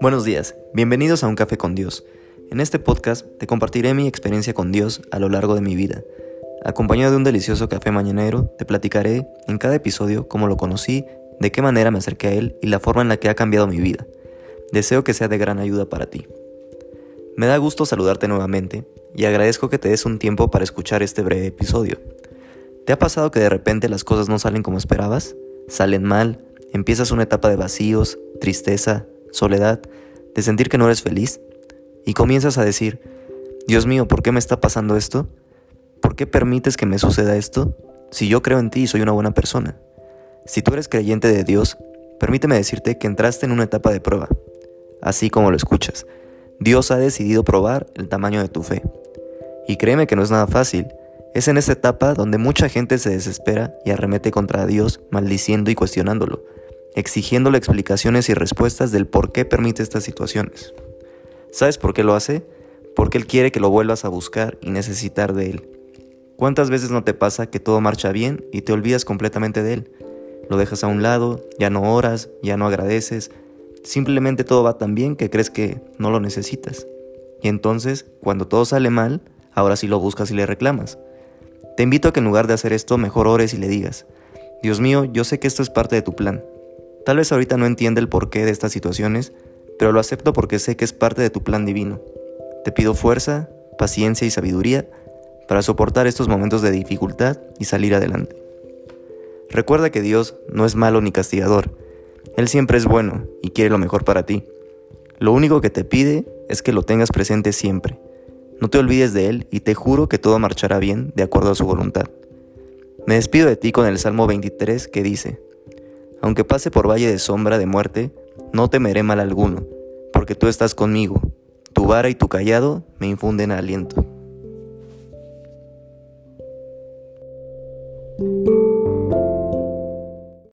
Buenos días, bienvenidos a Un Café con Dios. En este podcast te compartiré mi experiencia con Dios a lo largo de mi vida. Acompañado de un delicioso café mañanero, te platicaré en cada episodio cómo lo conocí, de qué manera me acerqué a Él y la forma en la que ha cambiado mi vida. Deseo que sea de gran ayuda para ti. Me da gusto saludarte nuevamente y agradezco que te des un tiempo para escuchar este breve episodio. ¿Te ha pasado que de repente las cosas no salen como esperabas? ¿Salen mal? ¿Empiezas una etapa de vacíos, tristeza, soledad, de sentir que no eres feliz, y comienzas a decir, Dios mío, ¿por qué me está pasando esto? ¿Por qué permites que me suceda esto? Si yo creo en ti y soy una buena persona. Si tú eres creyente de Dios, permíteme decirte que entraste en una etapa de prueba. Así como lo escuchas, Dios ha decidido probar el tamaño de tu fe. Y créeme que no es nada fácil. Es en esta etapa donde mucha gente se desespera y arremete contra Dios, maldiciendo y cuestionándolo exigiéndole explicaciones y respuestas del por qué permite estas situaciones. ¿Sabes por qué lo hace? Porque Él quiere que lo vuelvas a buscar y necesitar de Él. ¿Cuántas veces no te pasa que todo marcha bien y te olvidas completamente de Él? Lo dejas a un lado, ya no oras, ya no agradeces, simplemente todo va tan bien que crees que no lo necesitas. Y entonces, cuando todo sale mal, ahora sí lo buscas y le reclamas. Te invito a que en lugar de hacer esto, mejor ores y le digas, Dios mío, yo sé que esto es parte de tu plan, Tal vez ahorita no entiende el porqué de estas situaciones, pero lo acepto porque sé que es parte de tu plan divino. Te pido fuerza, paciencia y sabiduría para soportar estos momentos de dificultad y salir adelante. Recuerda que Dios no es malo ni castigador. Él siempre es bueno y quiere lo mejor para ti. Lo único que te pide es que lo tengas presente siempre. No te olvides de Él y te juro que todo marchará bien de acuerdo a su voluntad. Me despido de ti con el Salmo 23 que dice, aunque pase por valle de sombra de muerte, no temeré mal alguno, porque tú estás conmigo, tu vara y tu callado me infunden aliento.